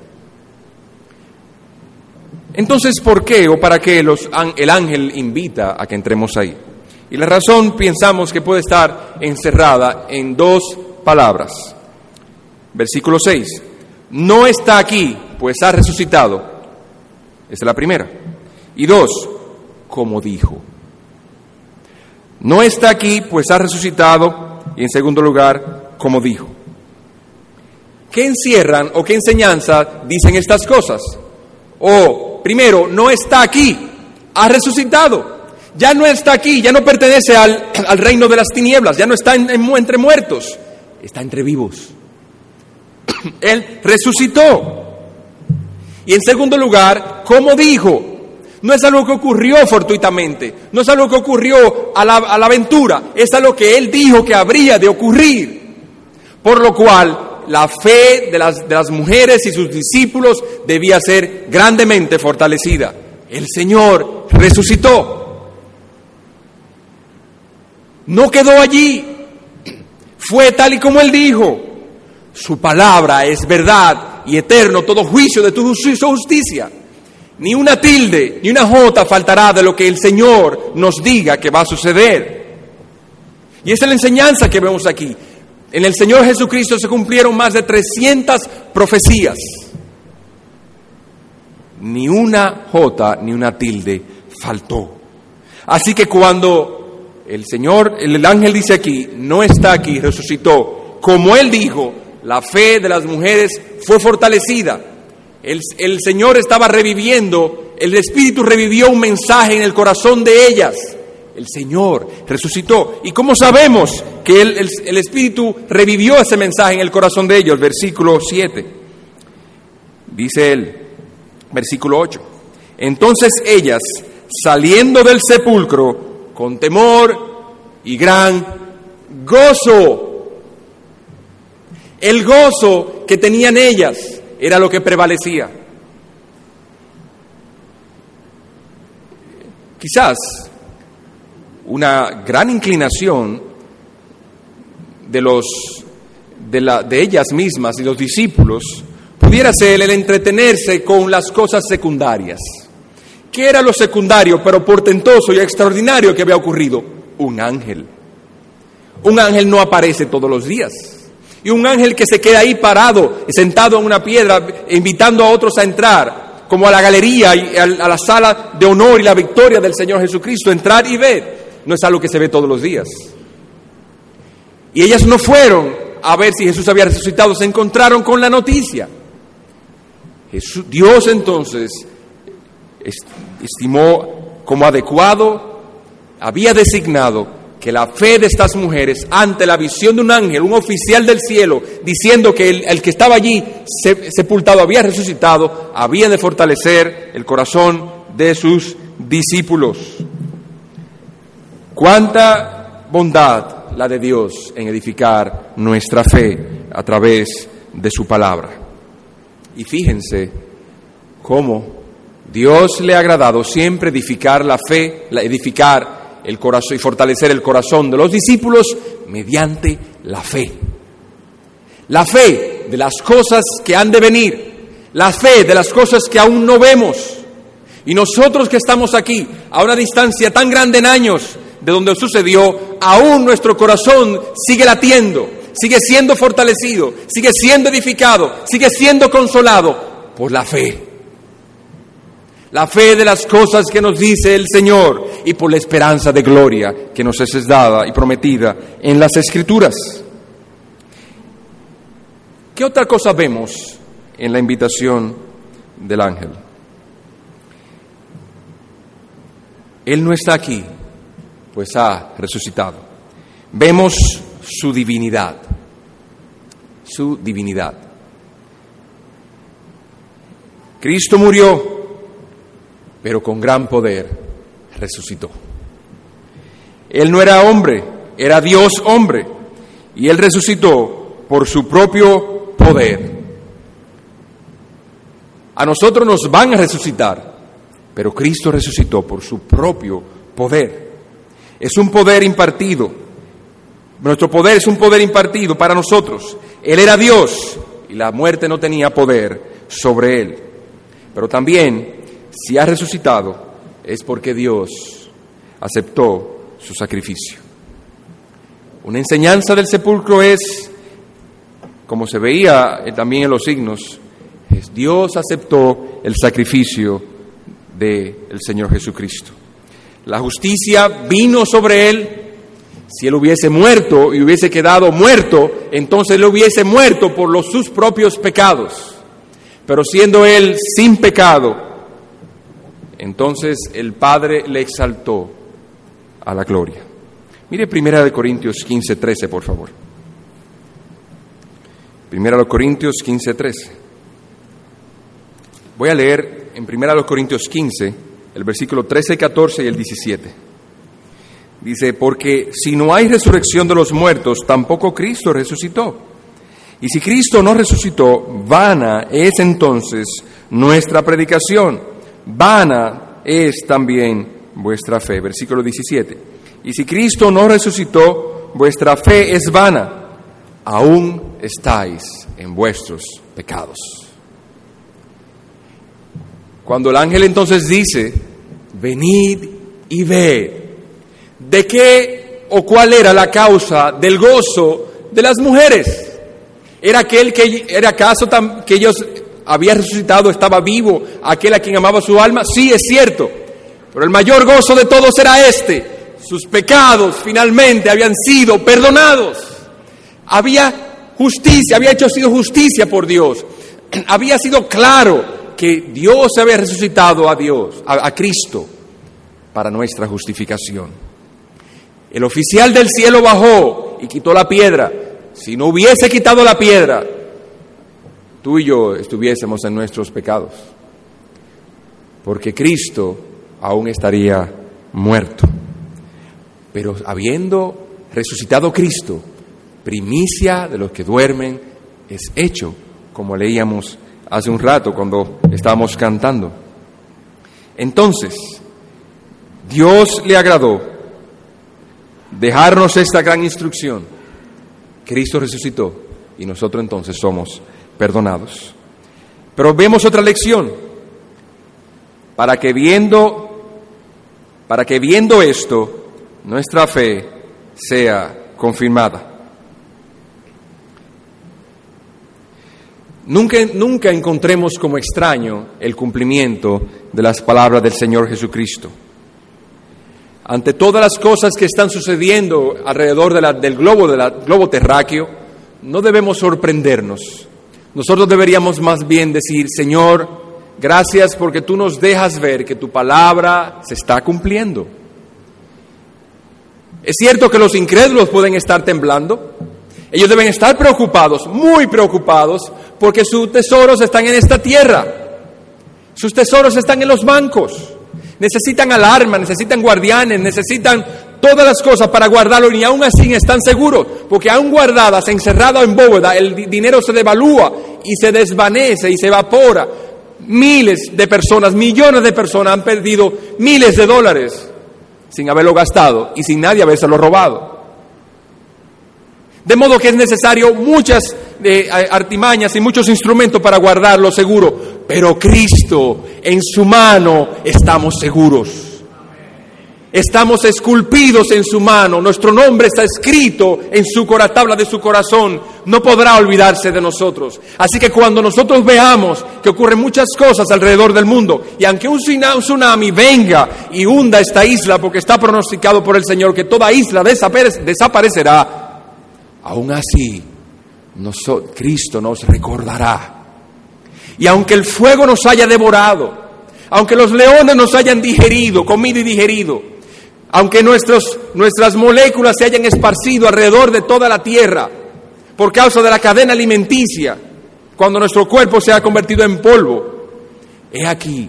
Entonces, ¿por qué o para qué los, el ángel invita a que entremos ahí? Y la razón pensamos que puede estar encerrada en dos palabras. Versículo 6. No está aquí pues ha resucitado. Esa es la primera. Y dos, como dijo. No está aquí, pues ha resucitado. Y en segundo lugar, como dijo. ¿Qué encierran o qué enseñanza dicen estas cosas? O, primero, no está aquí, ha resucitado. Ya no está aquí, ya no pertenece al, al reino de las tinieblas, ya no está entre muertos, está entre vivos. [CLEARS THROAT] Él resucitó. Y en segundo lugar, como dijo, no es algo que ocurrió fortuitamente, no es algo que ocurrió a la, aventura, es algo que él dijo que habría de ocurrir. Por lo cual, la fe de las, de las mujeres y sus discípulos debía ser grandemente fortalecida. El Señor resucitó. No quedó allí. Fue tal y como Él dijo. Su palabra es verdad y eterno todo juicio de tu justicia. Ni una tilde, ni una jota faltará de lo que el Señor nos diga que va a suceder. Y esa es la enseñanza que vemos aquí. En el Señor Jesucristo se cumplieron más de 300 profecías. Ni una jota, ni una tilde faltó. Así que cuando el Señor, el ángel dice aquí, no está aquí, resucitó, como Él dijo, la fe de las mujeres fue fortalecida. El, Señor estaba reviviendo, el Espíritu revivió un mensaje en el corazón de ellas. El Señor resucitó. ¿Y cómo sabemos que el, el Espíritu revivió ese mensaje en el corazón de ellos? Versículo 7. Dice él, versículo 8. Entonces ellas, saliendo del sepulcro, con temor y gran gozo, el gozo que tenían ellas era lo que prevalecía. Quizás una gran inclinación de, los, de, la, de ellas mismas y los discípulos pudiera ser el entretenerse con las cosas secundarias. ¿Qué era lo secundario, pero portentoso y extraordinario que había ocurrido? Un ángel. Un ángel no aparece todos los días. Y un ángel que se queda ahí parado, sentado en una piedra, invitando a otros a entrar, como a la galería y a la sala de honor y la victoria del Señor Jesucristo, entrar y ver, no es algo que se ve todos los días. Y ellas no fueron a ver si Jesús había resucitado, se encontraron con la noticia. Dios entonces estimó como adecuado, había designado que la fe de estas mujeres ante la visión de un ángel, un oficial del cielo, diciendo que el, que estaba allí sepultado había resucitado, había de fortalecer el corazón de sus discípulos. Cuánta bondad la de Dios en edificar nuestra fe a través de su palabra. Y fíjense cómo Dios le ha agradado siempre edificar la fe, edificar el corazón y fortalecer el corazón de los discípulos mediante la fe. La fe de las cosas que han de venir, la fe de las cosas que aún no vemos. Y nosotros que estamos aquí, a una distancia tan grande en años de donde sucedió, aún nuestro corazón sigue latiendo, sigue siendo fortalecido, sigue siendo edificado, sigue siendo consolado por la fe la fe de las cosas que nos dice el Señor y por la esperanza de gloria que nos es dada y prometida en las Escrituras. ¿Qué otra cosa vemos en la invitación del ángel? Él no está aquí, pues ha resucitado. Vemos su divinidad, su divinidad. Cristo murió pero con gran poder resucitó. Él no era hombre, era Dios hombre, y él resucitó por su propio poder. A nosotros nos van a resucitar, pero Cristo resucitó por su propio poder. Es un poder impartido. Nuestro poder es un poder impartido para nosotros. Él era Dios y la muerte no tenía poder sobre él. Pero también si ha resucitado, es porque Dios aceptó su sacrificio. Una enseñanza del sepulcro es, como se veía también en los signos, es Dios aceptó el sacrificio del Señor Jesucristo. La justicia vino sobre él. Si él hubiese muerto y hubiese quedado muerto, entonces él hubiese muerto por los, sus propios pecados. Pero siendo él sin pecado, entonces el Padre le exaltó a la gloria. Mire Primera de Corintios 15, 13, por favor. Primera de Corintios 15, 13. Voy a leer en Primera de Corintios 15 el versículo 13, 14 y el 17. Dice, porque si no hay resurrección de los muertos, tampoco Cristo resucitó. Y si Cristo no resucitó, vana es entonces nuestra predicación vana es también vuestra fe. Versículo 17. Y si Cristo no resucitó, vuestra fe es vana, aún estáis en vuestros pecados. Cuando el ángel entonces dice, venid y ve, ¿de qué o cuál era la causa del gozo de las mujeres? ¿Era aquel que era acaso que ellos había resucitado, estaba vivo, aquel a quien amaba su alma, sí es cierto, pero el mayor gozo de todos era este, sus pecados finalmente habían sido perdonados, había justicia, había hecho sido justicia por Dios, [CLEARS THROAT] había sido claro que Dios había resucitado a Dios, a, a Cristo, para nuestra justificación. El oficial del cielo bajó y quitó la piedra. Si no hubiese quitado la piedra, tú y yo estuviésemos en nuestros pecados, porque Cristo aún estaría muerto. Pero habiendo resucitado Cristo, primicia de los que duermen, es hecho, como leíamos hace un rato cuando estábamos cantando. Entonces, Dios le agradó dejarnos esta gran instrucción. Cristo resucitó y nosotros entonces somos perdonados. Pero vemos otra lección, para que viendo, para que viendo esto, nuestra fe sea confirmada. Nunca, nunca encontremos como extraño el cumplimiento de las palabras del Señor Jesucristo. Ante todas las cosas que están sucediendo alrededor del globo, del globo terráqueo, no debemos sorprendernos nosotros deberíamos más bien decir, Señor, gracias porque tú nos dejas ver que tu palabra se está cumpliendo. Es cierto que los incrédulos pueden estar temblando. Ellos deben estar preocupados, muy preocupados, porque sus tesoros están en esta tierra. Sus tesoros están en los bancos. Necesitan alarma, necesitan guardianes, necesitan todas las cosas para guardarlo y aún así están seguros, porque aún guardadas, encerrado en bóveda, el dinero se devalúa y se desvanece y se evapora. Miles de personas, millones de personas han perdido miles de dólares sin haberlo gastado y sin nadie habérselo robado. De modo que es necesario muchas eh, artimañas y muchos instrumentos para guardarlo seguro, pero Cristo en su mano estamos seguros. Estamos esculpidos en su mano, nuestro nombre está escrito en su tabla de su corazón, no podrá olvidarse de nosotros. Así que cuando nosotros veamos que ocurren muchas cosas alrededor del mundo, y aunque un tsunami venga y hunda esta isla, porque está pronosticado por el Señor que toda isla desaparecerá, aún así Cristo nos recordará. Y aunque el fuego nos haya devorado, aunque los leones nos hayan digerido, comido y digerido, aunque nuestras moléculas se hayan esparcido alrededor de toda la Tierra por causa de la cadena alimenticia, cuando nuestro cuerpo se ha convertido en polvo, he aquí,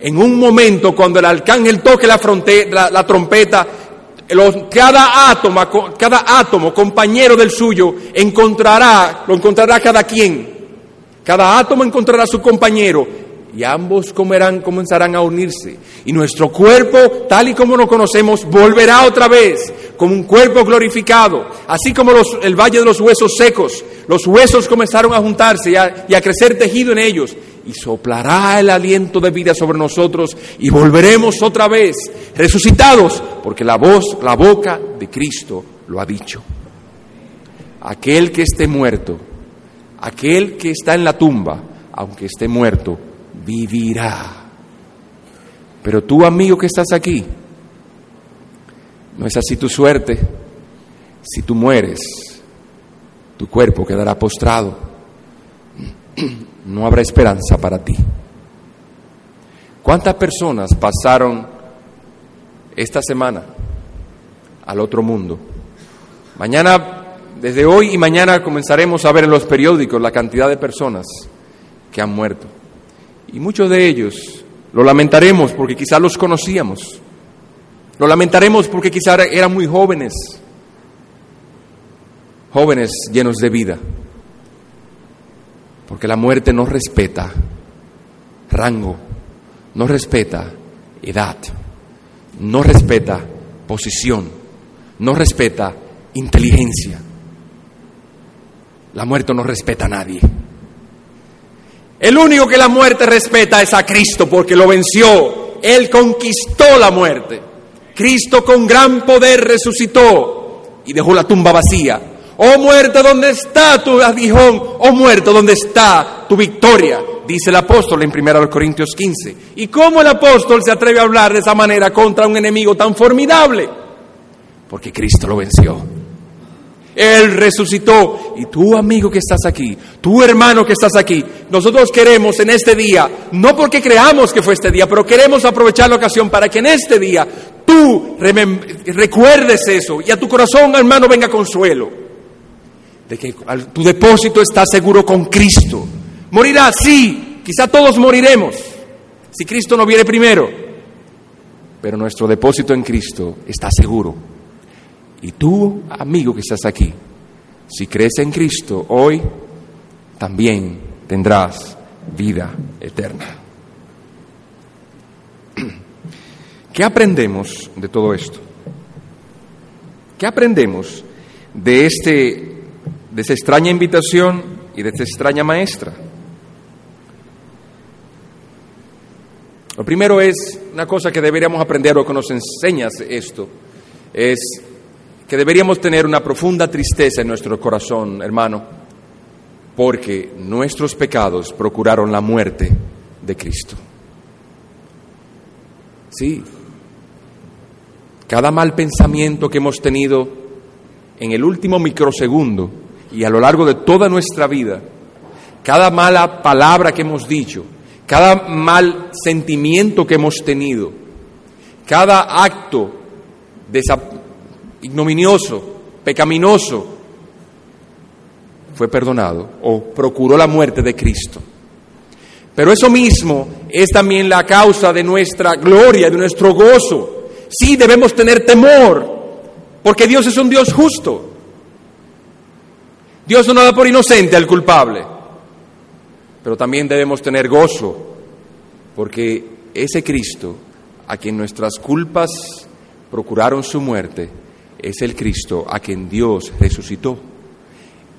en un momento cuando el arcángel toque la, la, trompeta, cada, átomo, cada átomo, compañero del suyo, encontrará, lo encontrará cada quien. Cada átomo encontrará a su compañero y ambos comerán, comenzarán a unirse. Y nuestro cuerpo, tal y como lo conocemos, volverá otra vez como un cuerpo glorificado. Así como el valle de los huesos secos, los huesos comenzaron a juntarse y a, y a crecer tejido en ellos. Y soplará el aliento de vida sobre nosotros y volveremos otra vez resucitados, porque la voz, la boca de Cristo lo ha dicho. Aquel que esté muerto, aquel que está en la tumba, aunque esté muerto, vivirá. Pero tú, amigo que estás aquí, no es así tu suerte. Si tú mueres, tu cuerpo quedará postrado. No habrá esperanza para ti. ¿Cuántas personas pasaron esta semana al otro mundo? Mañana, desde hoy y mañana comenzaremos a ver en los periódicos la cantidad de personas que han muerto. Y muchos de ellos lo lamentaremos porque quizás los conocíamos. Lo lamentaremos porque quizás eran muy jóvenes, jóvenes llenos de vida. Porque la muerte no respeta rango, no respeta edad, no respeta posición, no respeta inteligencia. La muerte no respeta a nadie. El único que la muerte respeta es a Cristo porque lo venció. Él conquistó la muerte. Cristo con gran poder resucitó y dejó la tumba vacía. Oh muerte, ¿dónde está tu aguijón? Oh muerte, ¿dónde está tu victoria? Dice el apóstol en 1 Corintios 15. ¿Y cómo el apóstol se atreve a hablar de esa manera contra un enemigo tan formidable? Porque Cristo lo venció. Él resucitó. Y tú, amigo que estás aquí, tú, hermano que estás aquí, nosotros queremos en este día, no porque creamos que fue este día, pero queremos aprovechar la ocasión para que en este día tú recuerdes eso y a tu corazón, hermano, venga consuelo. De que tu depósito está seguro con Cristo. Morirá, sí, quizá todos moriremos, si Cristo no viene primero. Pero nuestro depósito en Cristo está seguro y tú, amigo que estás aquí, si crees en Cristo hoy, también tendrás vida eterna. ¿Qué aprendemos de todo esto? ¿Qué aprendemos de, este, de esta extraña invitación y de esta extraña maestra? Lo primero es una cosa que deberíamos aprender o que nos enseñas esto, es que deberíamos tener una profunda tristeza en nuestro corazón, hermano, porque nuestros pecados procuraron la muerte de Cristo. Sí, cada mal pensamiento que hemos tenido en el último microsegundo y a lo largo de toda nuestra vida, cada mala palabra que hemos dicho, cada mal sentimiento que hemos tenido, cada acto ignominioso, pecaminoso, fue perdonado o procuró la muerte de Cristo. Pero eso mismo es también la causa de nuestra gloria, de nuestro gozo. Sí debemos tener temor, porque Dios es un Dios justo. Dios no da por inocente al culpable. Pero también debemos tener gozo, porque ese Cristo, a quien nuestras culpas procuraron su muerte, es el Cristo a quien Dios resucitó,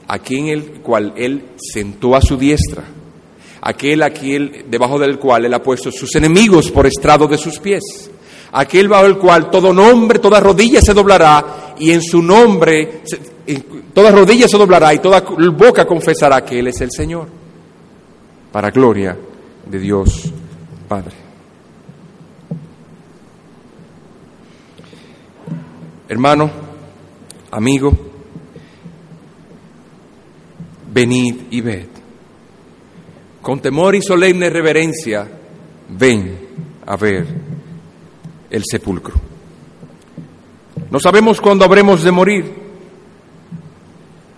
a quien el cual Él sentó a su diestra, aquel a quien, debajo del cual Él ha puesto sus enemigos por estrado de sus pies, aquel bajo el cual todo nombre, toda rodilla se doblará y en su nombre toda rodilla se doblará y toda boca confesará que Él es el Señor, para gloria de Dios Padre. Hermano, amigo, venid y ved. Con temor y solemne reverencia, ven a ver el sepulcro. No sabemos cuándo habremos de morir.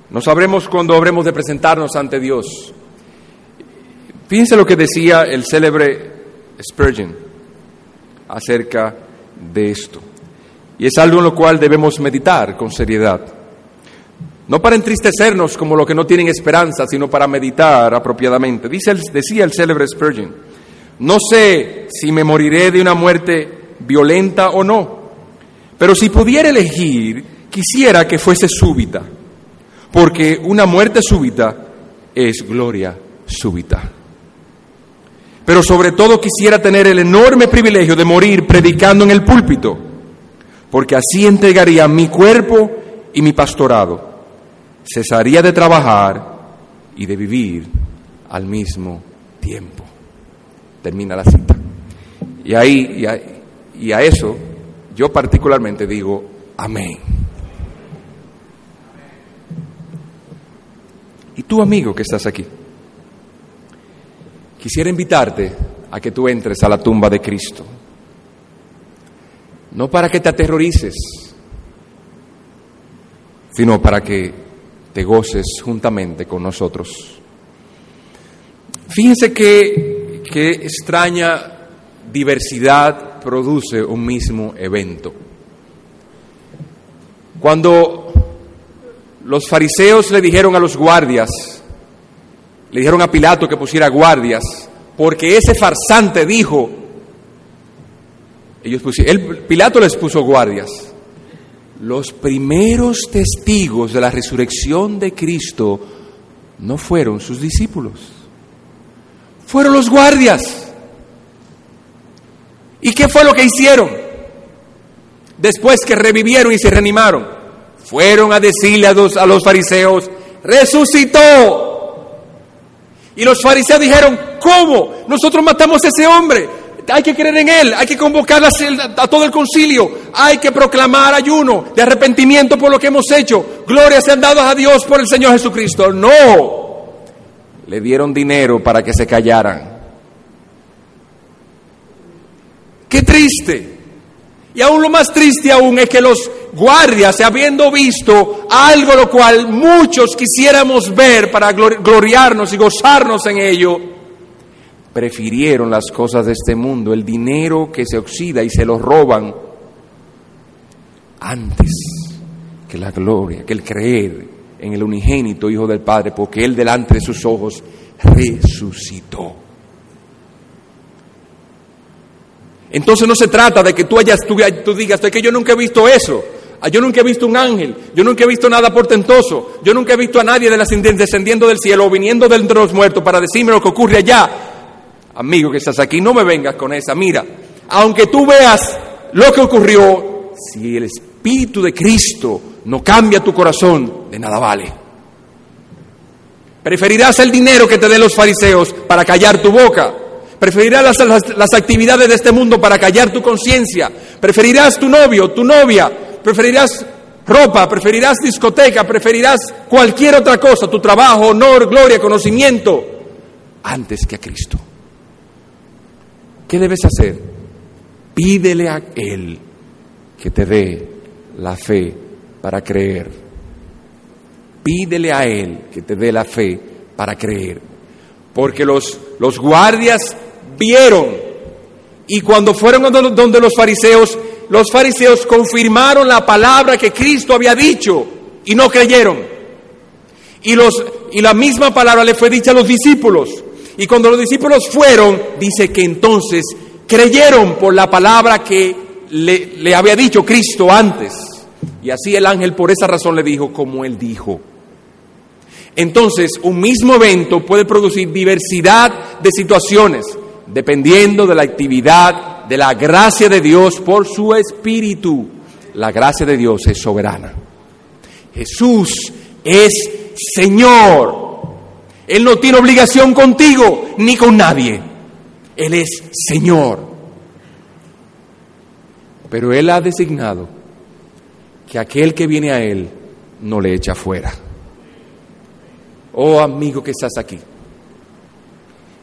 No sabremos cuándo habremos de presentarnos ante Dios. Fíjense lo que decía el célebre Spurgeon acerca de esto. Y es algo en lo cual debemos meditar con seriedad. No para entristecernos como los que no tienen esperanza, sino para meditar apropiadamente. Dice, decía el célebre Spurgeon, no sé si me moriré de una muerte violenta o no, pero si pudiera elegir, quisiera que fuese súbita, porque una muerte súbita es gloria súbita. Pero sobre todo quisiera tener el enorme privilegio de morir predicando en el púlpito porque así entregaría mi cuerpo y mi pastorado. Cesaría de trabajar y de vivir al mismo tiempo. Termina la cita. Y ahí, y a, eso, yo particularmente digo, amén. Y tú, amigo que estás aquí, quisiera invitarte a que tú entres a la tumba de Cristo no para que te aterrorices, sino para que te goces juntamente con nosotros. Fíjense qué, qué extraña diversidad produce un mismo evento. Cuando los fariseos le dijeron a los guardias, le dijeron a Pilato que pusiera guardias, porque ese farsante dijo, ellos pusieron, Pilato les puso guardias. Los primeros testigos de la resurrección de Cristo no fueron sus discípulos, fueron los guardias. ¿Y qué fue lo que hicieron? Después que revivieron y se reanimaron, fueron a decirle a los, a los fariseos, resucitó. Y los fariseos dijeron, ¿cómo? Nosotros matamos a ese hombre hay que creer en Él, hay que convocar a, todo el concilio, hay que proclamar ayuno de arrepentimiento por lo que hemos hecho. Gloria sean dadas a Dios por el Señor Jesucristo. No, le dieron dinero para que se callaran. Qué triste. Y aún lo más triste aún es que los guardias, habiendo visto algo lo cual muchos quisiéramos ver para gloriarnos y gozarnos en ello, prefirieron las cosas de este mundo, el dinero que se oxida y se lo roban antes que la gloria, que el creer en el unigénito Hijo del Padre, porque Él delante de sus ojos resucitó. Entonces no se trata de que tú, hayas, tú, tú digas, es que yo nunca he visto eso, ah, yo nunca he visto un ángel, yo nunca he visto nada portentoso, yo nunca he visto a nadie de las, descendiendo del cielo o viniendo de los muertos para decirme lo que ocurre allá amigo que estás aquí, no me vengas con esa. Mira, aunque tú veas lo que ocurrió, si el Espíritu de Cristo no cambia tu corazón, de nada vale. Preferirás el dinero que te den los fariseos para callar tu boca. Preferirás las, las actividades de este mundo para callar tu conciencia. Preferirás tu novio, tu novia. Preferirás ropa, preferirás discoteca, preferirás cualquier otra cosa, tu trabajo, honor, gloria, conocimiento, antes que a Cristo. ¿Qué debes hacer? Pídele a Él que te dé la fe para creer. Pídele a Él que te dé la fe para creer. Porque los, los guardias vieron y cuando fueron donde los fariseos, los fariseos confirmaron la palabra que Cristo había dicho y no creyeron. Y, los, y la misma palabra le fue dicha a los discípulos. Y cuando los discípulos fueron, dice que entonces creyeron por la palabra que le, había dicho Cristo antes. Y así el ángel por esa razón le dijo como él dijo. Entonces, un mismo evento puede producir diversidad de situaciones, dependiendo de la actividad de la gracia de Dios por su espíritu. La gracia de Dios es soberana. Jesús es Señor. Él no tiene obligación contigo ni con nadie. Él es Señor. Pero Él ha designado que aquel que viene a Él no le echa fuera. Oh amigo que estás aquí.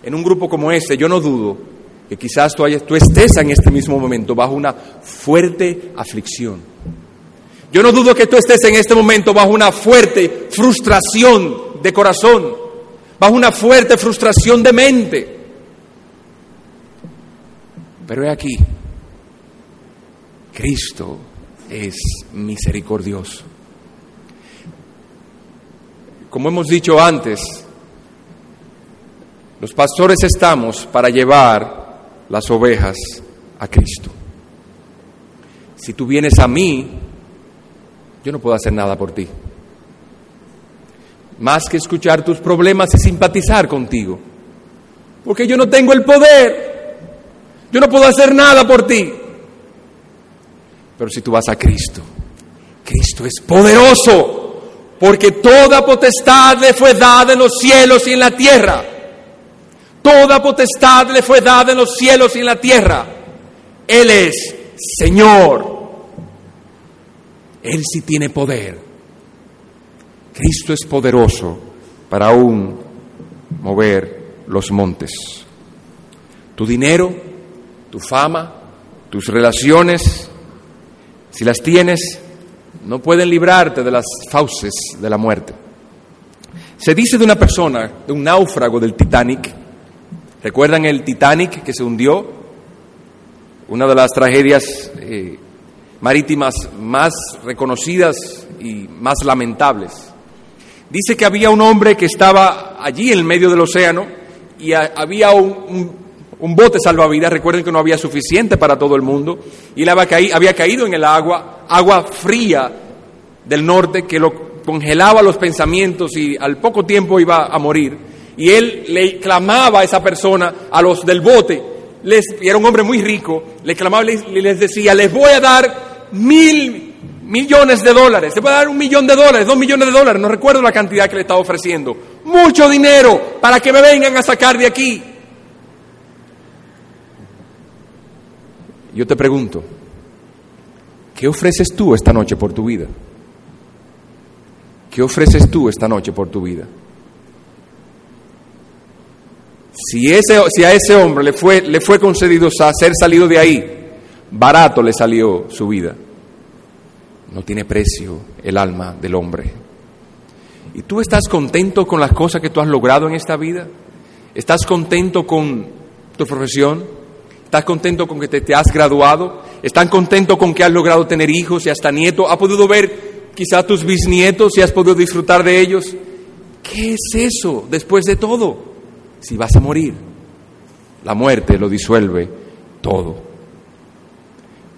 En un grupo como este, yo no dudo que quizás tú, tú estés en este mismo momento bajo una fuerte aflicción. Yo no dudo que tú estés en este momento bajo una fuerte frustración de corazón, bajo una fuerte frustración de mente. Pero he aquí, Cristo es misericordioso. Como hemos dicho antes, los pastores estamos para llevar las ovejas a Cristo. Si tú vienes a mí, yo no puedo hacer nada por ti. Más que escuchar tus problemas y simpatizar contigo. Porque yo no tengo el poder. Yo no puedo hacer nada por ti. Pero si tú vas a Cristo, Cristo es poderoso porque toda potestad le fue dada en los cielos y en la tierra. Toda potestad le fue dada en los cielos y en la tierra. Él es Señor. Él sí tiene poder. Cristo es poderoso para aún mover los montes. Tu dinero, tu fama, tus relaciones, si las tienes, no pueden librarte de las fauces de la muerte. Se dice de una persona, de un náufrago del Titanic, ¿recuerdan el Titanic que se hundió? Una de las tragedias eh, marítimas más reconocidas y más lamentables. Dice que había un hombre que estaba allí en el medio del océano y había un, bote salvavidas, recuerden que no había suficiente para todo el mundo, y él había caído en el agua, agua fría del norte que lo congelaba los pensamientos y al poco tiempo iba a morir. Y él le clamaba a esa persona, a los del bote, les, era un hombre muy rico, le clamaba y les decía, les voy a dar mil millones de dólares, voy a dar un millón de dólares, dos millones de dólares, no recuerdo la cantidad que le estaba ofreciendo, mucho dinero para que me vengan a sacar de aquí. Yo te pregunto, ¿qué ofreces tú esta noche por tu vida? ¿Qué ofreces tú esta noche por tu vida? Si, ese, si a ese hombre le fue, le fue concedido ser salido de ahí, barato le salió su vida. No tiene precio el alma del hombre. ¿Y tú estás contento con las cosas que tú has logrado en esta vida? ¿Estás contento con tu profesión? ¿Estás contento con que te, has graduado? ¿Estás contento con que has logrado tener hijos y hasta nietos? ¿Has podido ver quizá tus bisnietos y has podido disfrutar de ellos? ¿Qué es eso después de todo? Si vas a morir, la muerte lo disuelve todo.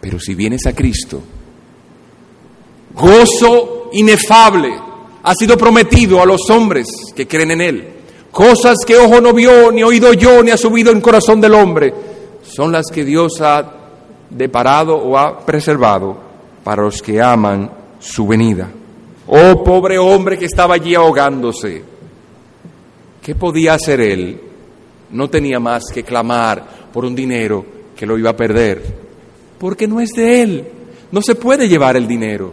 Pero si vienes a Cristo, gozo inefable ha sido prometido a los hombres que creen en Él. Cosas que ojo no vio, ni oído yo, ni ha subido en corazón del hombre son las que Dios ha deparado o ha preservado para los que aman su venida. Oh pobre hombre que estaba allí ahogándose. ¿Qué podía hacer él? No tenía más que clamar por un dinero que lo iba a perder, porque no es de él. No se puede llevar el dinero.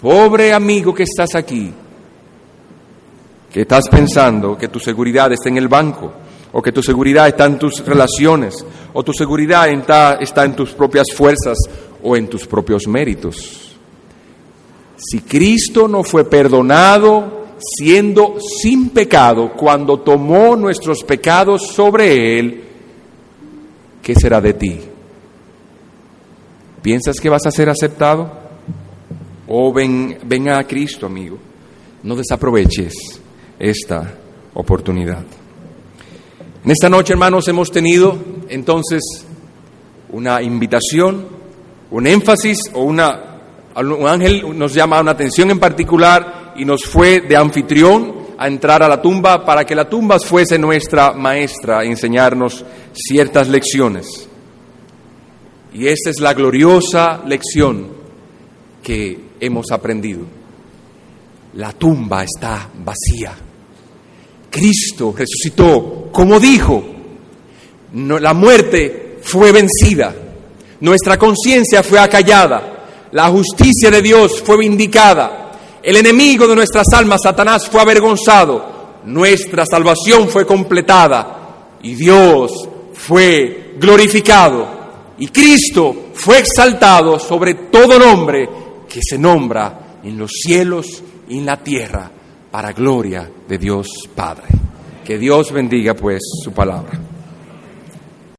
Pobre amigo que estás aquí, que estás pensando que tu seguridad está en el banco, o que tu seguridad está en tus relaciones, o tu seguridad está, en tus propias fuerzas o en tus propios méritos. Si Cristo no fue perdonado siendo sin pecado cuando tomó nuestros pecados sobre Él, ¿qué será de ti? ¿Piensas que vas a ser aceptado? O ven, ven a Cristo, amigo. No desaproveches esta oportunidad. En esta noche, hermanos, hemos tenido entonces una invitación, un énfasis o una... Un ángel nos llama una atención en particular y nos fue de anfitrión a entrar a la tumba para que la tumba fuese nuestra maestra a enseñarnos ciertas lecciones. Y esta es la gloriosa lección que hemos aprendido. La tumba está vacía. Cristo resucitó, como dijo, la muerte fue vencida, nuestra conciencia fue acallada, la justicia de Dios fue vindicada, el enemigo de nuestras almas, Satanás, fue avergonzado, nuestra salvación fue completada. Y Dios fue glorificado. Y Cristo fue exaltado sobre todo nombre que se nombra en los cielos y en la tierra para gloria de Dios Padre. Que Dios bendiga pues su palabra.